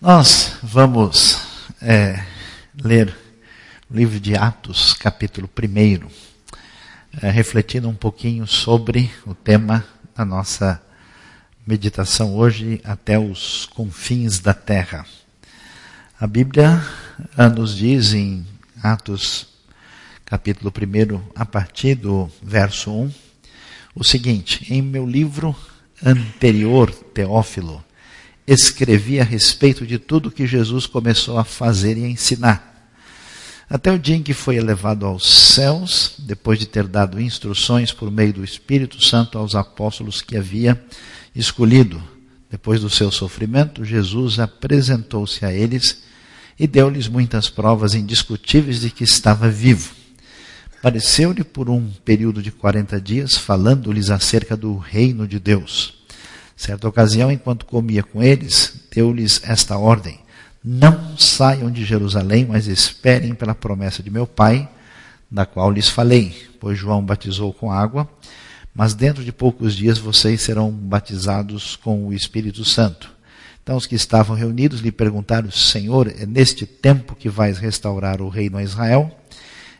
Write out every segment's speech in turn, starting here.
Nós vamos é, ler o livro de Atos, capítulo 1, é, refletindo um pouquinho sobre o tema da nossa meditação hoje, até os confins da terra. A Bíblia ah, nos diz em Atos, capítulo 1, a partir do verso 1, o seguinte: Em meu livro anterior, Teófilo, escrevi a respeito de tudo que Jesus começou a fazer e a ensinar. Até o dia em que foi elevado aos céus, depois de ter dado instruções por meio do Espírito Santo aos apóstolos que havia escolhido. Depois do seu sofrimento, Jesus apresentou-se a eles e deu-lhes muitas provas indiscutíveis de que estava vivo. Apareceu-lhe por um período de quarenta dias, falando-lhes acerca do reino de Deus. Certa ocasião, enquanto comia com eles, deu-lhes esta ordem: Não saiam de Jerusalém, mas esperem pela promessa de meu Pai, da qual lhes falei. Pois João batizou com água, mas dentro de poucos dias vocês serão batizados com o Espírito Santo. Então os que estavam reunidos lhe perguntaram: Senhor, é neste tempo que vais restaurar o reino a Israel?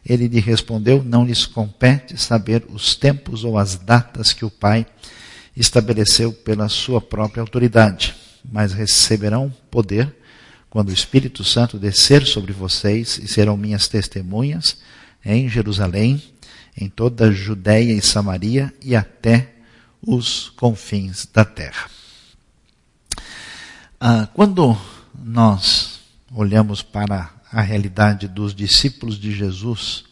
Ele lhe respondeu: Não lhes compete saber os tempos ou as datas que o Pai estabeleceu pela sua própria autoridade, mas receberão poder quando o Espírito Santo descer sobre vocês e serão minhas testemunhas em Jerusalém, em toda a Judéia e Samaria e até os confins da terra. Ah, quando nós olhamos para a realidade dos discípulos de Jesus,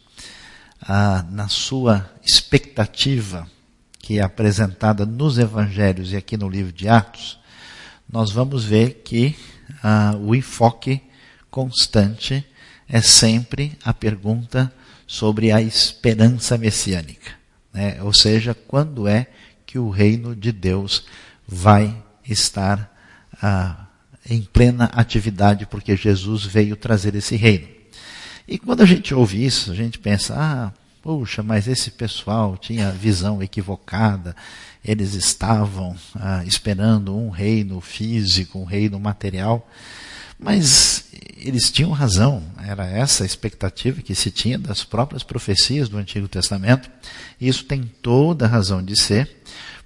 ah, na sua expectativa que é apresentada nos evangelhos e aqui no livro de Atos, nós vamos ver que ah, o enfoque constante é sempre a pergunta sobre a esperança messiânica. Né? Ou seja, quando é que o reino de Deus vai estar ah, em plena atividade, porque Jesus veio trazer esse reino. E quando a gente ouve isso, a gente pensa, ah, Puxa, mas esse pessoal tinha visão equivocada, eles estavam ah, esperando um reino físico, um reino material, mas eles tinham razão, era essa a expectativa que se tinha das próprias profecias do Antigo Testamento, e isso tem toda a razão de ser,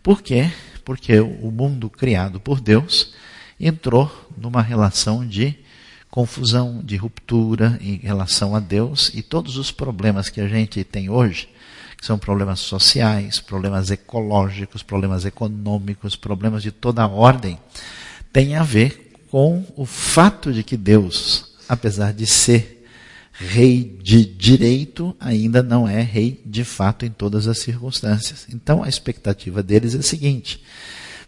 por quê? Porque o mundo criado por Deus entrou numa relação de confusão, de ruptura em relação a Deus e todos os problemas que a gente tem hoje, que são problemas sociais, problemas ecológicos, problemas econômicos, problemas de toda ordem, tem a ver com o fato de que Deus, apesar de ser rei de direito, ainda não é rei de fato em todas as circunstâncias. Então a expectativa deles é a seguinte: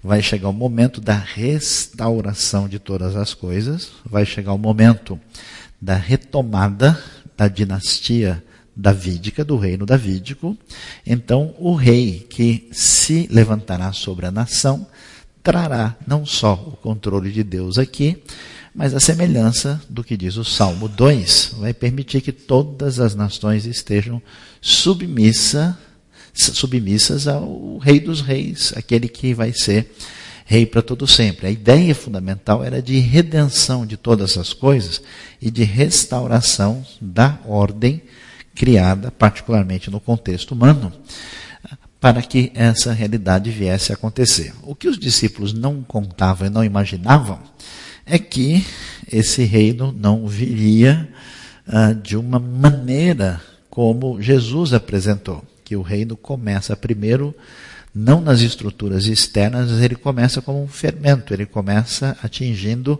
vai chegar o momento da restauração de todas as coisas, vai chegar o momento da retomada da dinastia davídica, do reino davídico. Então, o rei que se levantará sobre a nação trará não só o controle de Deus aqui, mas a semelhança do que diz o Salmo 2, vai permitir que todas as nações estejam submissas submissas ao Rei dos Reis, aquele que vai ser rei para todo sempre. A ideia fundamental era de redenção de todas as coisas e de restauração da ordem criada, particularmente no contexto humano, para que essa realidade viesse a acontecer. O que os discípulos não contavam e não imaginavam é que esse reino não viria uh, de uma maneira como Jesus apresentou que o reino começa primeiro não nas estruturas externas, mas ele começa como um fermento, ele começa atingindo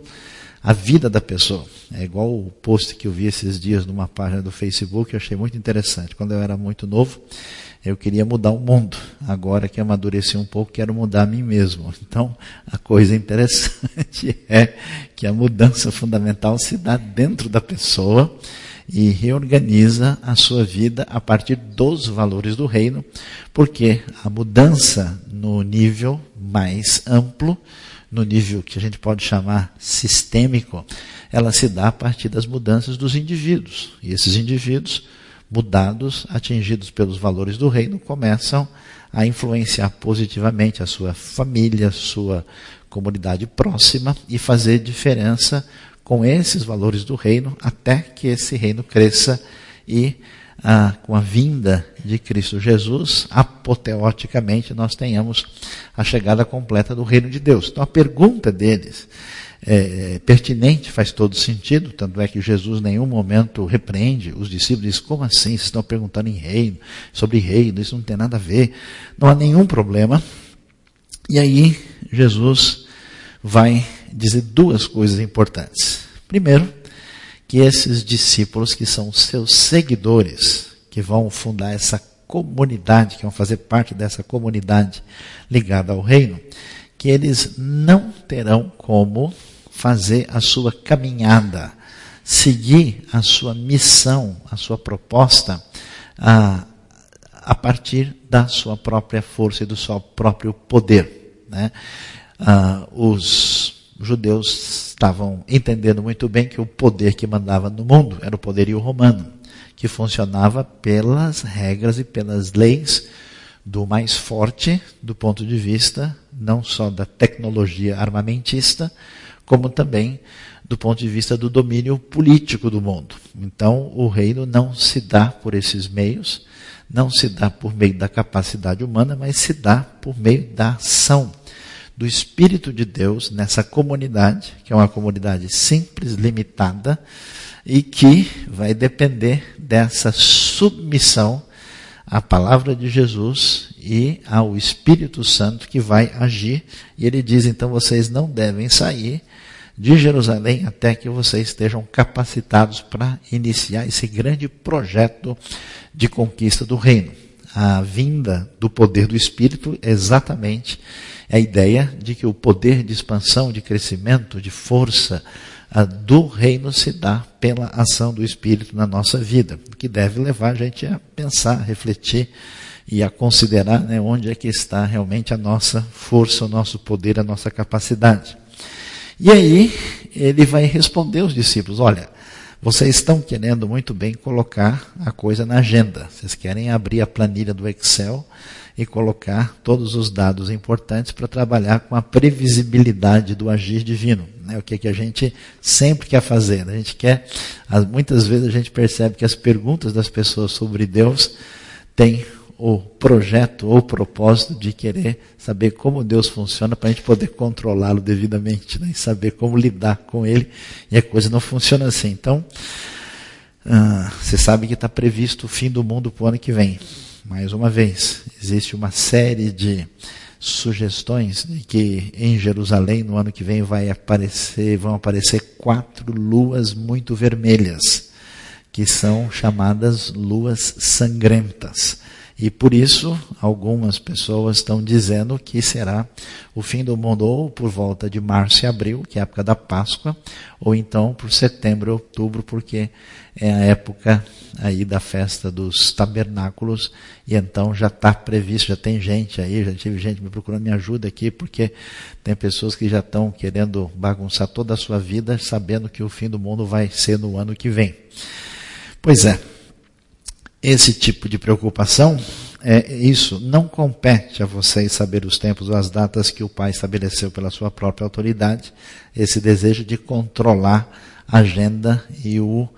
a vida da pessoa. É igual o post que eu vi esses dias numa página do Facebook, eu achei muito interessante. Quando eu era muito novo, eu queria mudar o mundo. Agora que amadureci um pouco, quero mudar a mim mesmo. Então, a coisa interessante é que a mudança fundamental se dá dentro da pessoa e reorganiza a sua vida a partir dos valores do reino, porque a mudança no nível mais amplo, no nível que a gente pode chamar sistêmico, ela se dá a partir das mudanças dos indivíduos. E esses indivíduos, mudados, atingidos pelos valores do reino, começam a influenciar positivamente a sua família, sua comunidade próxima e fazer diferença com esses valores do reino até que esse reino cresça e ah, com a vinda de Cristo Jesus, apoteoticamente nós tenhamos a chegada completa do reino de Deus. Então a pergunta deles é, é pertinente, faz todo sentido, tanto é que Jesus em nenhum momento repreende os discípulos, diz, como assim, vocês estão perguntando em reino, sobre reino, isso não tem nada a ver, não há nenhum problema. E aí Jesus vai dizer duas coisas importantes. Primeiro, que esses discípulos que são seus seguidores, que vão fundar essa comunidade, que vão fazer parte dessa comunidade ligada ao reino, que eles não terão como fazer a sua caminhada, seguir a sua missão, a sua proposta, a, a partir da sua própria força e do seu próprio poder. Né? Ah, os judeus estavam entendendo muito bem que o poder que mandava no mundo era o poderio romano, que funcionava pelas regras e pelas leis do mais forte do ponto de vista não só da tecnologia armamentista, como também do ponto de vista do domínio político do mundo. Então, o reino não se dá por esses meios, não se dá por meio da capacidade humana, mas se dá por meio da ação do Espírito de Deus nessa comunidade, que é uma comunidade simples, limitada, e que vai depender dessa submissão à palavra de Jesus e ao Espírito Santo que vai agir. E ele diz: então vocês não devem sair de Jerusalém até que vocês estejam capacitados para iniciar esse grande projeto de conquista do reino. A vinda do poder do Espírito é exatamente a ideia de que o poder de expansão, de crescimento, de força do reino se dá pela ação do Espírito na nossa vida, que deve levar a gente a pensar, a refletir e a considerar né, onde é que está realmente a nossa força, o nosso poder, a nossa capacidade. E aí ele vai responder aos discípulos: olha, vocês estão querendo muito bem colocar a coisa na agenda. Vocês querem abrir a planilha do Excel e colocar todos os dados importantes para trabalhar com a previsibilidade do agir divino. Né? O que, que a gente sempre quer fazer. A gente quer, muitas vezes a gente percebe que as perguntas das pessoas sobre Deus têm o projeto ou propósito de querer saber como Deus funciona para a gente poder controlá-lo devidamente né? e saber como lidar com ele. E a coisa não funciona assim. Então, ah, você sabe que está previsto o fim do mundo para o ano que vem mais uma vez, existe uma série de sugestões de que em Jerusalém no ano que vem vai aparecer, vão aparecer quatro luas muito vermelhas, que são chamadas luas sangrentas. E por isso, algumas pessoas estão dizendo que será o fim do mundo ou por volta de março e abril, que é a época da Páscoa, ou então por setembro e outubro, porque é a época aí da festa dos tabernáculos, e então já está previsto, já tem gente aí, já tive gente me procurando, me ajuda aqui, porque tem pessoas que já estão querendo bagunçar toda a sua vida, sabendo que o fim do mundo vai ser no ano que vem. Pois é, esse tipo de preocupação, é, isso não compete a vocês saber os tempos ou as datas que o Pai estabeleceu pela sua própria autoridade, esse desejo de controlar a agenda e o,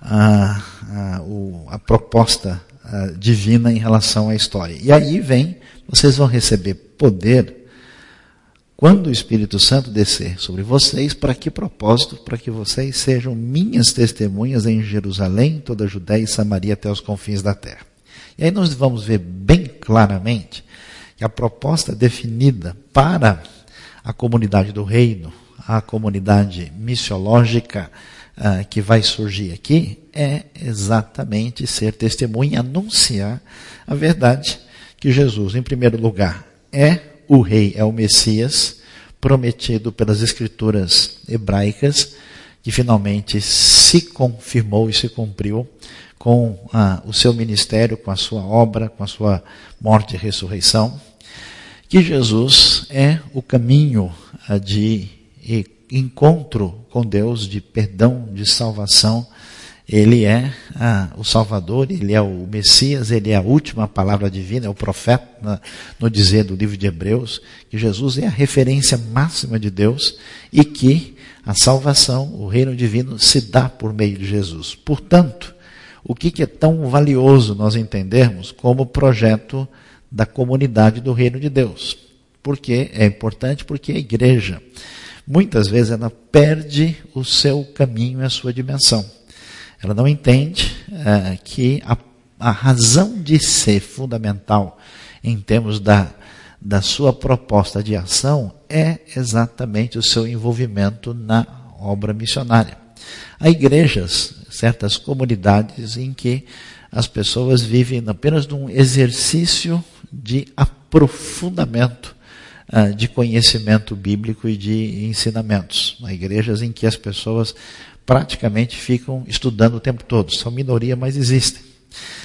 a, a, o, a proposta a, divina em relação à história. E aí vem, vocês vão receber poder quando o Espírito Santo descer sobre vocês, para que propósito? Para que vocês sejam minhas testemunhas em Jerusalém, toda a Judéia e Samaria até os confins da terra. E aí nós vamos ver bem claramente que a proposta definida para a comunidade do reino, a comunidade missiológica uh, que vai surgir aqui, é exatamente ser testemunha, anunciar a verdade que Jesus, em primeiro lugar, é o rei é o Messias, prometido pelas escrituras hebraicas, que finalmente se confirmou e se cumpriu com o seu ministério, com a sua obra, com a sua morte e ressurreição. Que Jesus é o caminho ah, de encontro com Deus, de perdão, de salvação, Ele é ah, o Salvador, ele é o Messias, ele é a última palavra divina, é o profeta, no dizer do livro de Hebreus, que Jesus é a referência máxima de Deus e que a salvação, o reino divino, se dá por meio de Jesus. Portanto, o que é tão valioso nós entendermos como projeto da comunidade do reino de Deus? Porque é importante porque a igreja, muitas vezes, ela perde o seu caminho e a sua dimensão. Ela não entende é, que a, a razão de ser fundamental em termos da, da sua proposta de ação é exatamente o seu envolvimento na obra missionária. Há igrejas, certas comunidades em que as pessoas vivem apenas num exercício de aprofundamento uh, de conhecimento bíblico e de ensinamentos. Há igrejas em que as pessoas praticamente ficam estudando o tempo todo. São minoria, mas existem.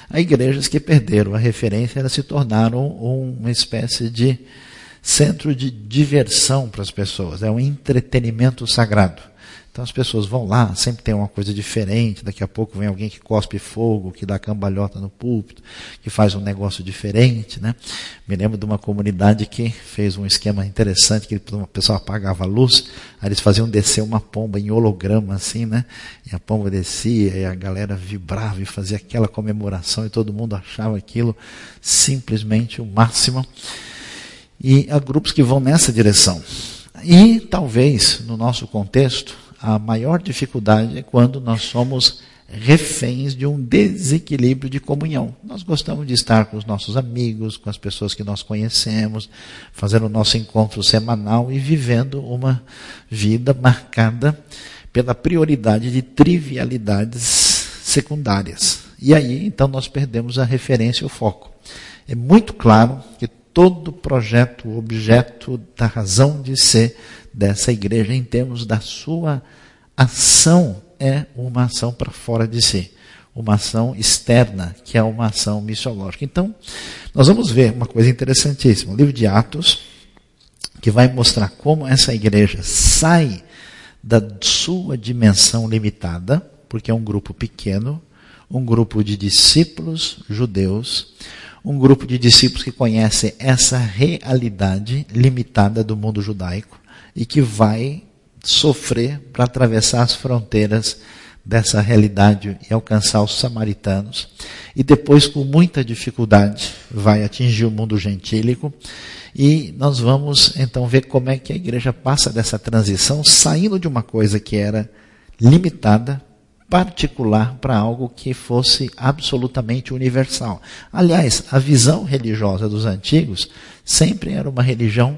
Há igrejas que perderam a referência, elas se tornaram uma espécie de centro de diversão para as pessoas, é um entretenimento sagrado. Então as pessoas vão lá, sempre tem uma coisa diferente, daqui a pouco vem alguém que cospe fogo, que dá cambalhota no púlpito, que faz um negócio diferente. Né? Me lembro de uma comunidade que fez um esquema interessante, que o pessoal apagava a luz, aí eles faziam descer uma pomba em holograma assim, né? E a pomba descia, e a galera vibrava e fazia aquela comemoração, e todo mundo achava aquilo simplesmente o máximo. E há grupos que vão nessa direção. E talvez, no nosso contexto, a maior dificuldade é quando nós somos reféns de um desequilíbrio de comunhão. Nós gostamos de estar com os nossos amigos, com as pessoas que nós conhecemos, fazendo o nosso encontro semanal e vivendo uma vida marcada pela prioridade de trivialidades secundárias. E aí, então, nós perdemos a referência e o foco. É muito claro que todo projeto, objeto da razão de ser dessa igreja em termos da sua ação é uma ação para fora de si, uma ação externa, que é uma ação missiológica. Então, nós vamos ver uma coisa interessantíssima, o livro de Atos, que vai mostrar como essa igreja sai da sua dimensão limitada, porque é um grupo pequeno, um grupo de discípulos judeus, um grupo de discípulos que conhecem essa realidade limitada do mundo judaico e que vai sofrer para atravessar as fronteiras dessa realidade e alcançar os samaritanos. E depois, com muita dificuldade, vai atingir o mundo gentílico. E nós vamos então ver como é que a igreja passa dessa transição, saindo de uma coisa que era limitada particular para algo que fosse absolutamente universal. Aliás, a visão religiosa dos antigos sempre era uma religião,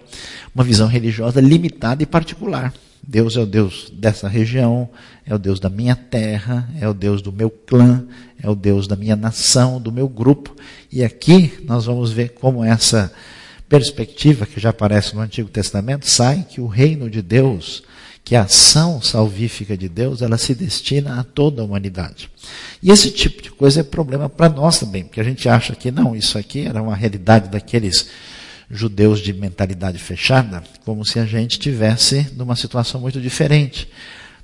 uma visão religiosa limitada e particular. Deus é o Deus dessa região, é o Deus da minha terra, é o Deus do meu clã, é o Deus da minha nação, do meu grupo. E aqui nós vamos ver como essa perspectiva que já aparece no Antigo Testamento sai que o reino de Deus que a ação salvífica de Deus ela se destina a toda a humanidade. E esse tipo de coisa é problema para nós também, porque a gente acha que não, isso aqui era uma realidade daqueles judeus de mentalidade fechada, como se a gente tivesse numa situação muito diferente.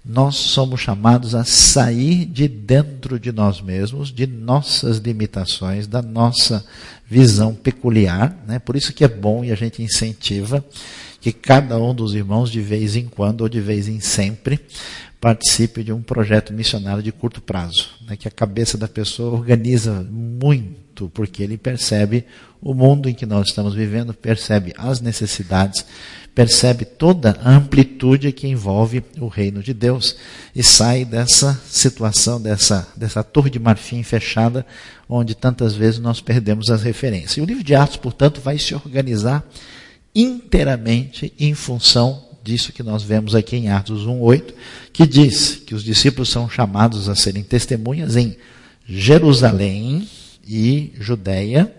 Nós somos chamados a sair de dentro de nós mesmos, de nossas limitações, da nossa visão peculiar. Né? Por isso que é bom e a gente incentiva que cada um dos irmãos, de vez em quando ou de vez em sempre, participe de um projeto missionário de curto prazo. Né? Que a cabeça da pessoa organiza muito, porque ele percebe o mundo em que nós estamos vivendo, percebe as necessidades, percebe toda a amplitude que envolve o reino de Deus e sai dessa situação, dessa, dessa torre de marfim fechada, onde tantas vezes nós perdemos as referências. E o livro de Atos, portanto, vai se organizar inteiramente em função disso que nós vemos aqui em Atos 1:8, que diz que os discípulos são chamados a serem testemunhas em Jerusalém e Judéia,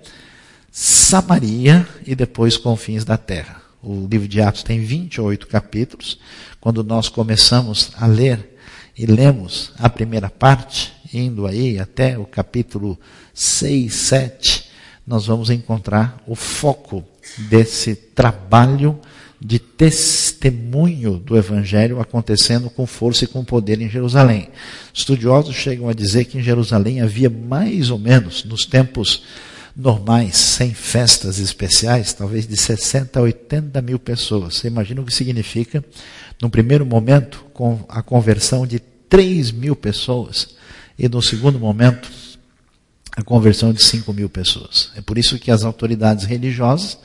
Samaria e depois confins da terra. O livro de Atos tem 28 capítulos. Quando nós começamos a ler e lemos a primeira parte, indo aí até o capítulo 6, 7, nós vamos encontrar o foco desse trabalho de testemunho do Evangelho acontecendo com força e com poder em Jerusalém. Estudiosos chegam a dizer que em Jerusalém havia mais ou menos, nos tempos normais, sem festas especiais, talvez de 60 a 80 mil pessoas. Você imagina o que significa, no primeiro momento, com a conversão de 3 mil pessoas, e no segundo momento, a conversão de 5 mil pessoas. É por isso que as autoridades religiosas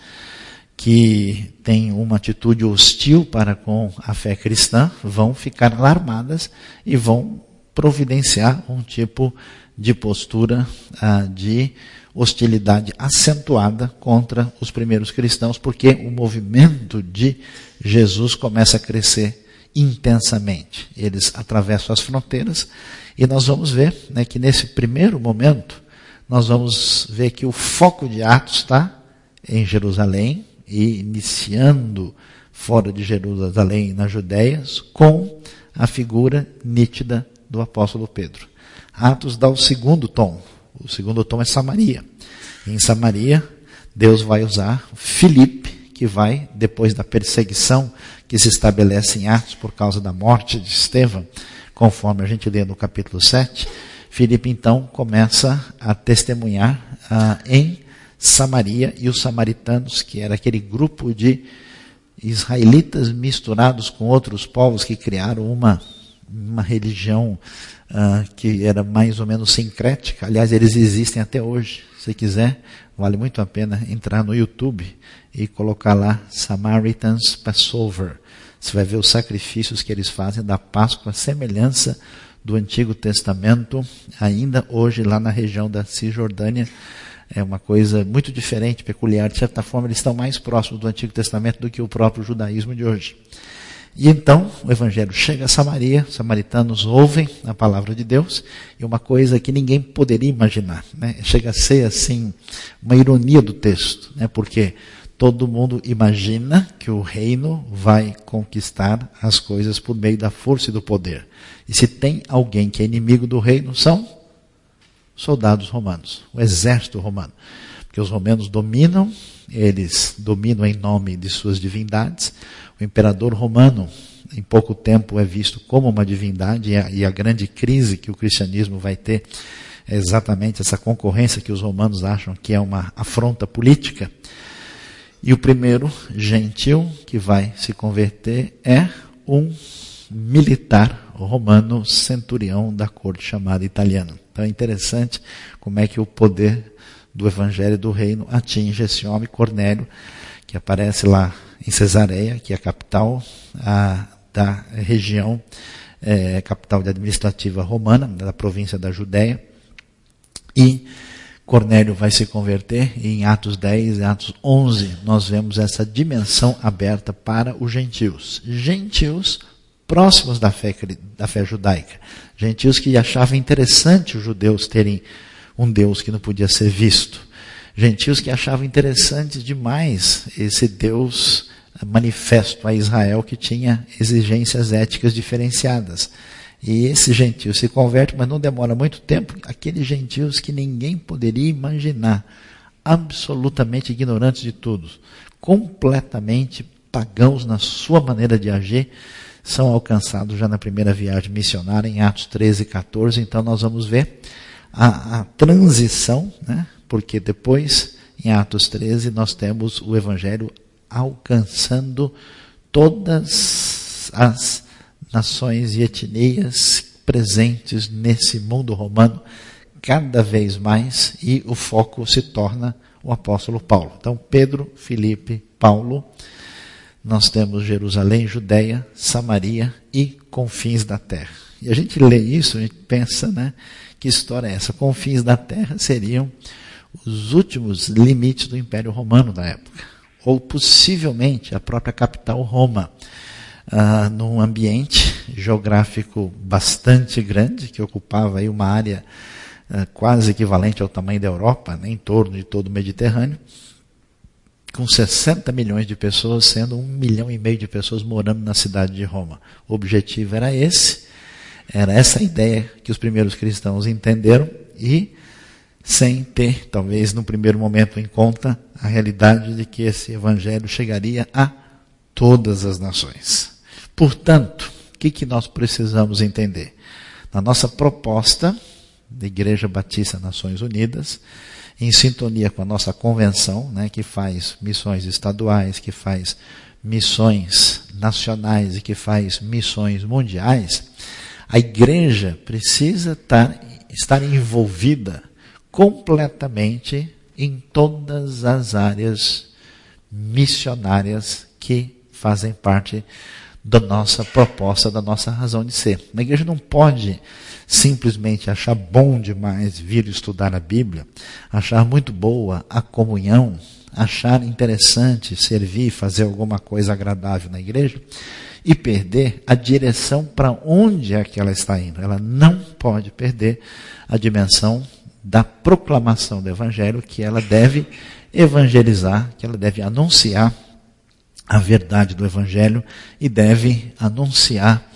que têm uma atitude hostil para com a fé cristã vão ficar alarmadas e vão providenciar um tipo de postura ah, de hostilidade acentuada contra os primeiros cristãos, porque o movimento de Jesus começa a crescer intensamente. Eles atravessam as fronteiras e nós vamos ver né, que nesse primeiro momento nós vamos ver que o foco de Atos está em Jerusalém, e iniciando fora de Jerusalém, na Judéia, com a figura nítida do apóstolo Pedro. Atos dá o segundo tom. O segundo tom é Samaria. em Samaria, Deus vai usar Filipe, que vai, depois da perseguição que se estabelece em Atos por causa da morte de Estevão, conforme a gente lê no capítulo 7, Filipe então começa a testemunhar ah, em Samaria e os samaritanos, que era aquele grupo de israelitas misturados com outros povos que criaram uma, uma religião uh, que era mais ou menos sincrética. Aliás, eles existem até hoje. Se quiser, vale muito a pena entrar no YouTube e colocar lá Samaritans Passover. Você vai ver os sacrifícios que eles fazem da Páscoa, semelhança do Antigo Testamento, ainda hoje lá na região da Cisjordânia é uma coisa muito diferente, peculiar. De certa forma, eles estão mais próximos do Antigo Testamento do que o próprio judaísmo de hoje. E então o Evangelho chega a Samaria, os samaritanos ouvem a palavra de Deus, e uma coisa que ninguém poderia imaginar. Né? Chega a ser assim, uma ironia do texto, né? porque todo mundo imagina que o reino vai conquistar as coisas por meio da força e do poder. E se tem alguém que é inimigo do reino, são soldados romanos, o exército romano. Porque os romanos dominam, eles dominam em nome de suas divindades. O imperador romano, em pouco tempo, é visto como uma divindade, e a, grande crise que o cristianismo vai ter é exatamente essa concorrência que os romanos acham que é uma afronta política. E o primeiro gentil que vai se converter é um militar romano centurião da corte chamada italiana. Então é interessante como é que o poder do evangelho do reino atinge esse homem Cornélio, que aparece lá em Cesareia, que é a capital a, da região, é, capital administrativa romana, da província da Judéia. E Cornélio vai se converter, e em Atos 10 e Atos 11 nós vemos essa dimensão aberta para os gentios. Gentios próximos da fé, da fé judaica. Gentios que achavam interessante os judeus terem um Deus que não podia ser visto. Gentios que achavam interessante demais esse Deus manifesto a Israel que tinha exigências éticas diferenciadas. E esse gentio se converte, mas não demora muito tempo. Aqueles gentios que ninguém poderia imaginar, absolutamente ignorantes de tudo, completamente pagãos na sua maneira de agir, são alcançados já na primeira viagem missionária, em Atos 13 e 14. Então nós vamos ver a, a transição, né? porque depois, em Atos 13, nós temos o Evangelho alcançando todas as nações e etnias presentes nesse mundo romano cada vez mais e o foco se torna o apóstolo Paulo. Então, Pedro, Filipe, Paulo nós temos Jerusalém, Judéia, Samaria e confins da terra. E a gente lê isso, a gente pensa, né? Que história é essa? Confins da terra seriam os últimos limites do Império Romano da época, ou possivelmente a própria capital Roma, ah, num ambiente geográfico bastante grande, que ocupava aí uma área ah, quase equivalente ao tamanho da Europa, né, em torno de todo o Mediterrâneo, com 60 milhões de pessoas, sendo um milhão e meio de pessoas morando na cidade de Roma. O objetivo era esse, era essa ideia que os primeiros cristãos entenderam e sem ter, talvez no primeiro momento, em conta a realidade de que esse evangelho chegaria a todas as nações. Portanto, o que, que nós precisamos entender? Na nossa proposta da Igreja Batista Nações Unidas, em sintonia com a nossa convenção, né, que faz missões estaduais, que faz missões nacionais e que faz missões mundiais, a igreja precisa estar, estar envolvida completamente em todas as áreas missionárias que fazem parte da nossa proposta, da nossa razão de ser. A igreja não pode simplesmente achar bom demais vir estudar a Bíblia, achar muito boa a comunhão, achar interessante servir, fazer alguma coisa agradável na igreja e perder a direção para onde é que ela está indo. Ela não pode perder a dimensão da proclamação do evangelho que ela deve evangelizar, que ela deve anunciar a verdade do evangelho e deve anunciar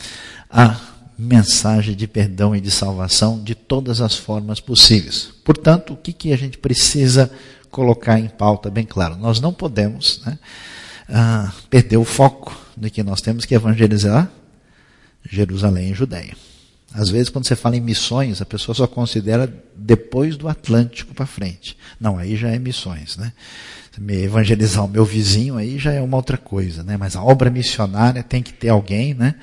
a mensagem de perdão e de salvação de todas as formas possíveis. Portanto, o que, que a gente precisa colocar em pauta bem claro. Nós não podemos né, ah, perder o foco de que nós temos que evangelizar Jerusalém e Judéia. Às vezes, quando você fala em missões, a pessoa só considera depois do Atlântico para frente. Não, aí já é missões, né? Me evangelizar o meu vizinho aí já é uma outra coisa, né? Mas a obra missionária tem que ter alguém, né?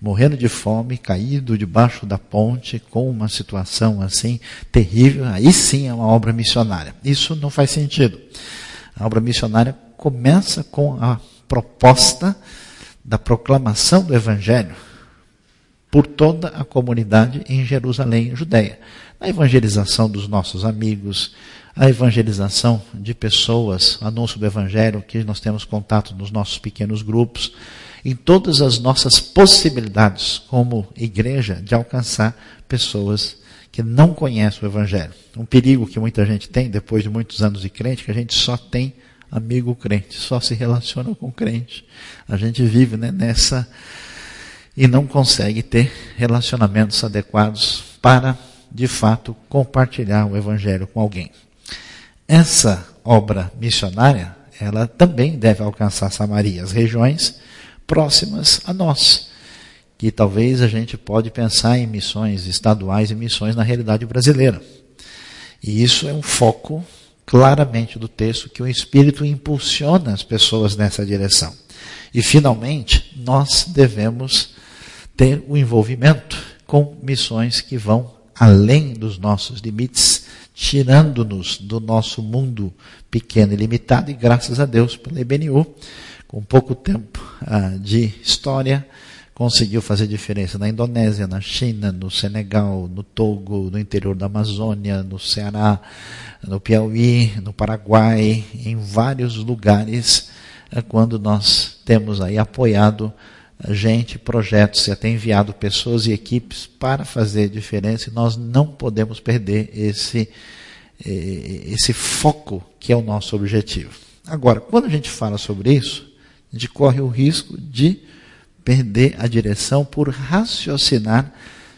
Morrendo de fome, caído debaixo da ponte, com uma situação assim terrível. Aí sim é uma obra missionária. Isso não faz sentido. A obra missionária começa com a proposta da proclamação do Evangelho por toda a comunidade em Jerusalém e Judéia. A evangelização dos nossos amigos, a evangelização de pessoas, anúncio do Evangelho, que nós temos contato nos nossos pequenos grupos, em todas as nossas possibilidades como igreja de alcançar pessoas que não conhecem o Evangelho. Um perigo que muita gente tem, depois de muitos anos de crente, que a gente só tem amigo crente, só se relaciona com crente. A gente vive né, nessa e não consegue ter relacionamentos adequados para, de fato, compartilhar o Evangelho com alguém. Essa obra missionária, ela também deve alcançar Samaria, as regiões próximas a nós, que talvez a gente pode pensar em missões estaduais e missões na realidade brasileira. E isso é um foco claramente do texto que o Espírito impulsiona as pessoas nessa direção. E, finalmente, nós devemos ter o envolvimento com missões que vão além dos nossos limites, tirando-nos do nosso mundo pequeno e limitado, e graças a Deus pela IBNU, com pouco tempo ah, de história, conseguiu fazer diferença na Indonésia, na China, no Senegal, no Togo, no interior da Amazônia, no Ceará, no Piauí, no Paraguai, em vários lugares, é quando nós temos aí apoiado gente, projetos e até enviado pessoas e equipes para fazer diferença e nós não podemos perder esse, eh, esse foco que é o nosso objetivo. Agora, quando a gente fala sobre isso, a gente corre o risco de perder a direção por raciocinar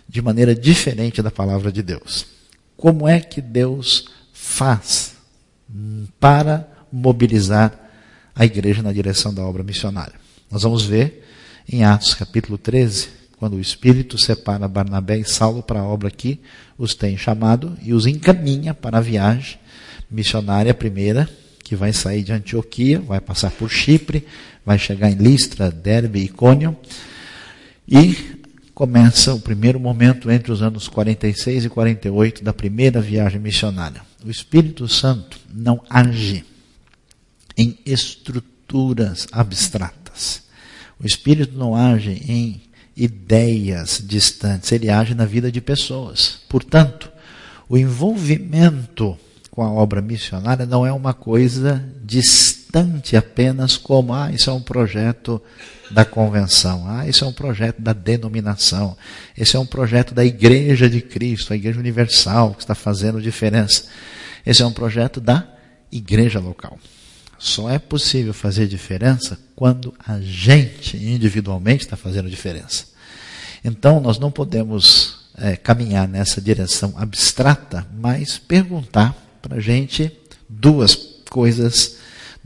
de maneira diferente da palavra de Deus. Como é que Deus faz para mobilizar a igreja na direção da obra missionária? Nós vamos ver em Atos capítulo 13, quando o Espírito separa Barnabé e Saulo para a obra que os tem chamado e os encaminha para a viagem missionária primeira, que vai sair de Antioquia, vai passar por Chipre, vai chegar em Listra, Derbe e Icônio, e começa o primeiro momento entre os anos 46 e 48 da primeira viagem missionária. O Espírito Santo não age em estruturas abstratas. O Espírito não age em ideias distantes, ele age na vida de pessoas. Portanto, o envolvimento com a obra missionária não é uma coisa distante apenas como, ah, isso é um projeto da convenção, ah, isso é um projeto da denominação, esse é um projeto da Igreja de Cristo, a Igreja Universal, que está fazendo diferença. Esse é um projeto da igreja local. Só é possível fazer diferença quando a gente individualmente está fazendo diferença. Então, nós não podemos é, caminhar nessa direção abstrata, mas perguntar para a gente duas coisas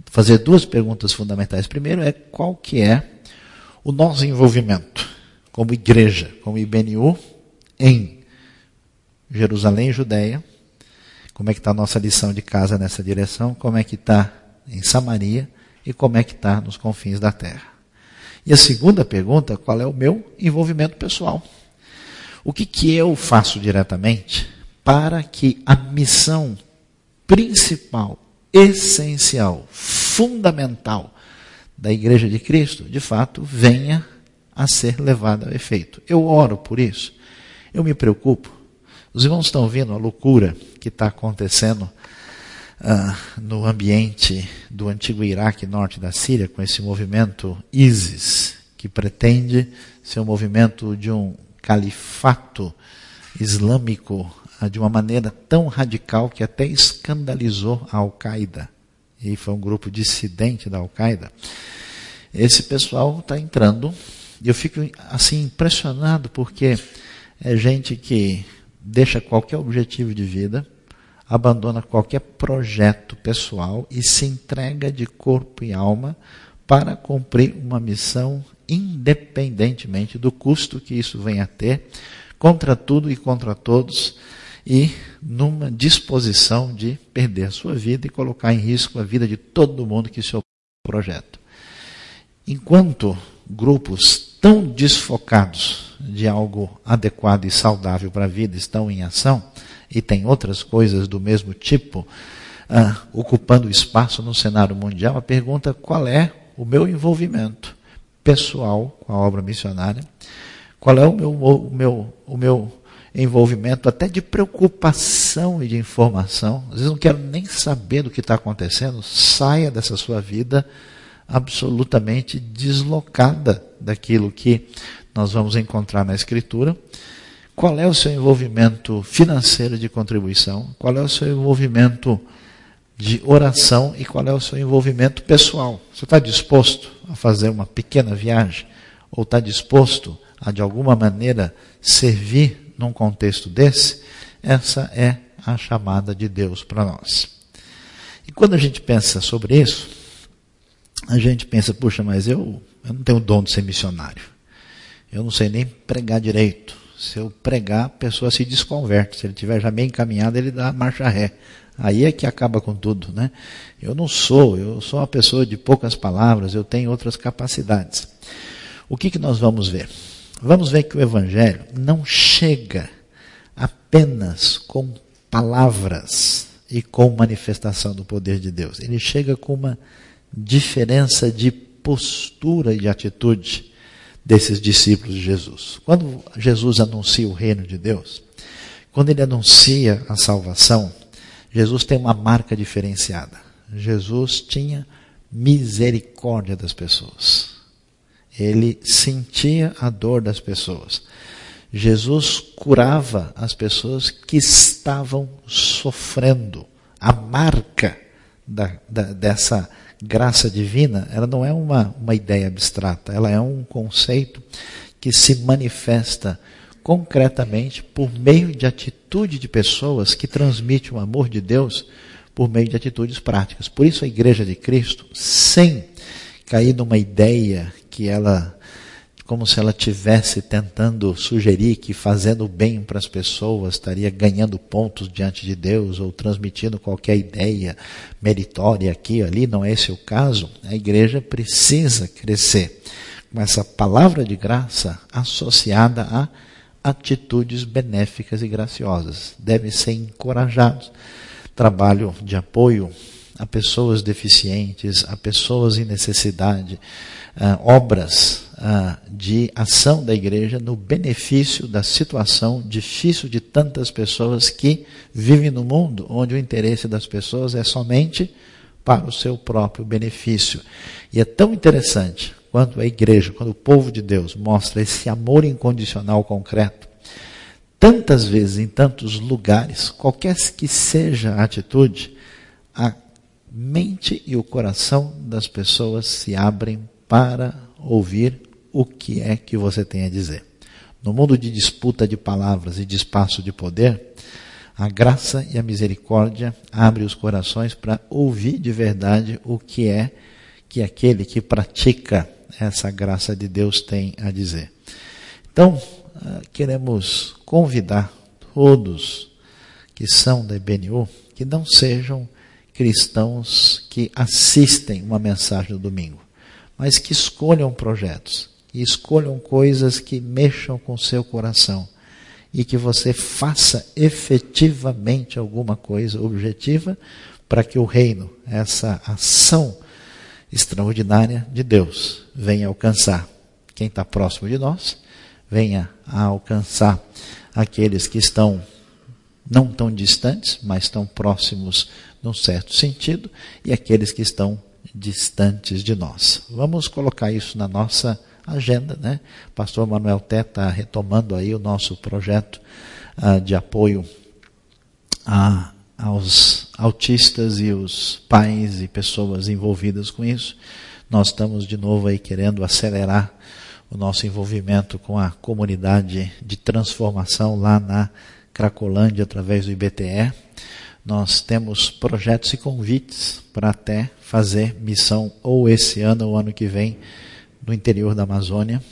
fazer duas perguntas fundamentais. Primeiro é qual que é o nosso envolvimento como igreja, como IBNU, em Jerusalém, Judéia. Como é que está a nossa lição de casa nessa direção? Como é que está em Samaria? E como é que está nos confins da terra? E a segunda pergunta, qual é o meu envolvimento pessoal? O que, que eu faço diretamente para que a missão principal, essencial, fundamental da Igreja de Cristo, de fato, venha a ser levada ao efeito. Eu oro por isso. Eu me preocupo. Os irmãos estão vendo a loucura que está acontecendo ah, no ambiente do antigo Iraque, norte da Síria, com esse movimento ISIS, que pretende ser um movimento de um califato islâmico ah, de uma maneira tão radical que até escandalizou a Al-Qaeda e foi um grupo dissidente da Al-Qaeda, esse pessoal está entrando. E eu fico assim impressionado porque é gente que deixa qualquer objetivo de vida, abandona qualquer projeto pessoal e se entrega de corpo e alma para cumprir uma missão independentemente do custo que isso venha a ter, contra tudo e contra todos e numa disposição de perder a sua vida e colocar em risco a vida de todo mundo que se opõe ao projeto. Enquanto grupos tão desfocados de algo adequado e saudável para a vida estão em ação, e tem outras coisas do mesmo tipo ah, ocupando espaço no cenário mundial, a pergunta qual é o meu envolvimento pessoal com a obra missionária, qual é o meu, o meu, o meu envolvimento, até de preocupação e de informação. Às vezes não quero nem saber do que está acontecendo. Saia dessa sua vida absolutamente deslocada daquilo que nós vamos encontrar na Escritura. Qual é o seu envolvimento financeiro de contribuição? Qual é o seu envolvimento de oração e qual é o seu envolvimento pessoal? Você está disposto a fazer uma pequena viagem? Ou está disposto a, de alguma maneira, servir num contexto desse, essa é a chamada de Deus para nós. E quando a gente pensa sobre isso, a gente pensa, puxa, mas eu, eu não tenho o dom de ser missionário. Eu não sei nem pregar direito. Se eu pregar, a pessoa se desconverte. Se ele estiver já meio encaminhado, ele dá marcha ré. Aí é que acaba com tudo, né? Eu não sou, eu sou uma pessoa de poucas palavras, eu tenho outras capacidades. O que, que nós vamos ver? Vamos ver que o Evangelho não chega apenas com palavras e com manifestação do poder de Deus. Ele chega com uma diferença de postura e de atitude desses discípulos de Jesus. Quando Jesus anuncia o reino de Deus, quando ele anuncia a salvação, Jesus tem uma marca diferenciada. Jesus tinha misericórdia das pessoas. Ele sentia a dor das pessoas. Jesus curava as pessoas que estavam sofrendo. A marca da, da, dessa graça divina, ela não é uma, uma ideia abstrata, ela é um conceito que se manifesta concretamente por meio de atitude de pessoas que transmitem o amor de Deus por meio de atitudes práticas. Por isso a Igreja de Cristo, sem cair numa ideia que ela, como se ela tivesse tentando sugerir que fazendo bem para as pessoas estaria ganhando pontos diante de Deus ou transmitindo qualquer ideia meritória aqui ali, não é esse o caso. A igreja precisa crescer com essa palavra de graça associada a atitudes benéficas e graciosas. Devem ser encorajados. Trabalho de apoio a pessoas deficientes, a pessoas em necessidade, uh, obras uh, de ação da igreja no benefício da situação difícil de tantas pessoas que vivem no mundo onde o interesse das pessoas é somente para o seu próprio benefício. E é tão interessante quando a igreja, quando o povo de Deus mostra esse amor incondicional concreto, tantas vezes, em tantos lugares, qualquer que seja a atitude, a mente e o coração das pessoas se abrem para ouvir o que é que você tem a dizer. No mundo de disputa de palavras e de espaço de poder, A graça e a misericórdia abrem os corações para ouvir de verdade o que é que aquele que pratica essa graça de Deus tem a dizer. Então, ah, queremos convidar todos que são da IBNU que não sejam cristãos que assistem uma mensagem no domingo, mas que escolham projetos, e escolham coisas que mexam com o seu coração e que você faça efetivamente alguma coisa objetiva para que o reino, essa ação extraordinária de Deus, venha alcançar quem está próximo de nós, venha a alcançar aqueles que estão não tão distantes, mas tão próximos num certo sentido, e aqueles que estão distantes de nós. Vamos colocar isso na nossa agenda, né? Pastor Manuel Té está retomando aí o nosso projeto uh, de apoio a, aos autistas e os pais e pessoas envolvidas com isso. Nós estamos de novo aí querendo acelerar o nosso envolvimento com a comunidade de transformação lá na Cracolândia através do IBTE. Nós temos projetos e convites para até fazer missão ou esse ano ou ano que vem no interior da Amazônia.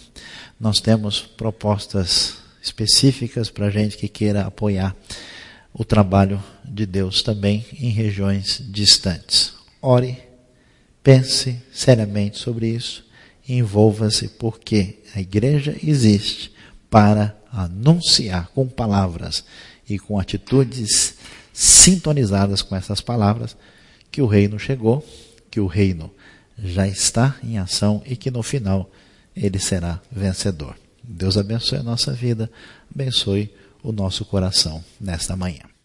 Nós temos propostas específicas para gente que queira apoiar o trabalho de Deus também em regiões distantes. Ore, pense seriamente sobre isso, envolva-se, porque a igreja existe para anunciar com palavras e com atitudes sintonizadas com essas palavras que o reino chegou, que o reino já está em ação e que no final ele será vencedor. Deus abençoe a nossa vida, abençoe o nosso coração nesta manhã.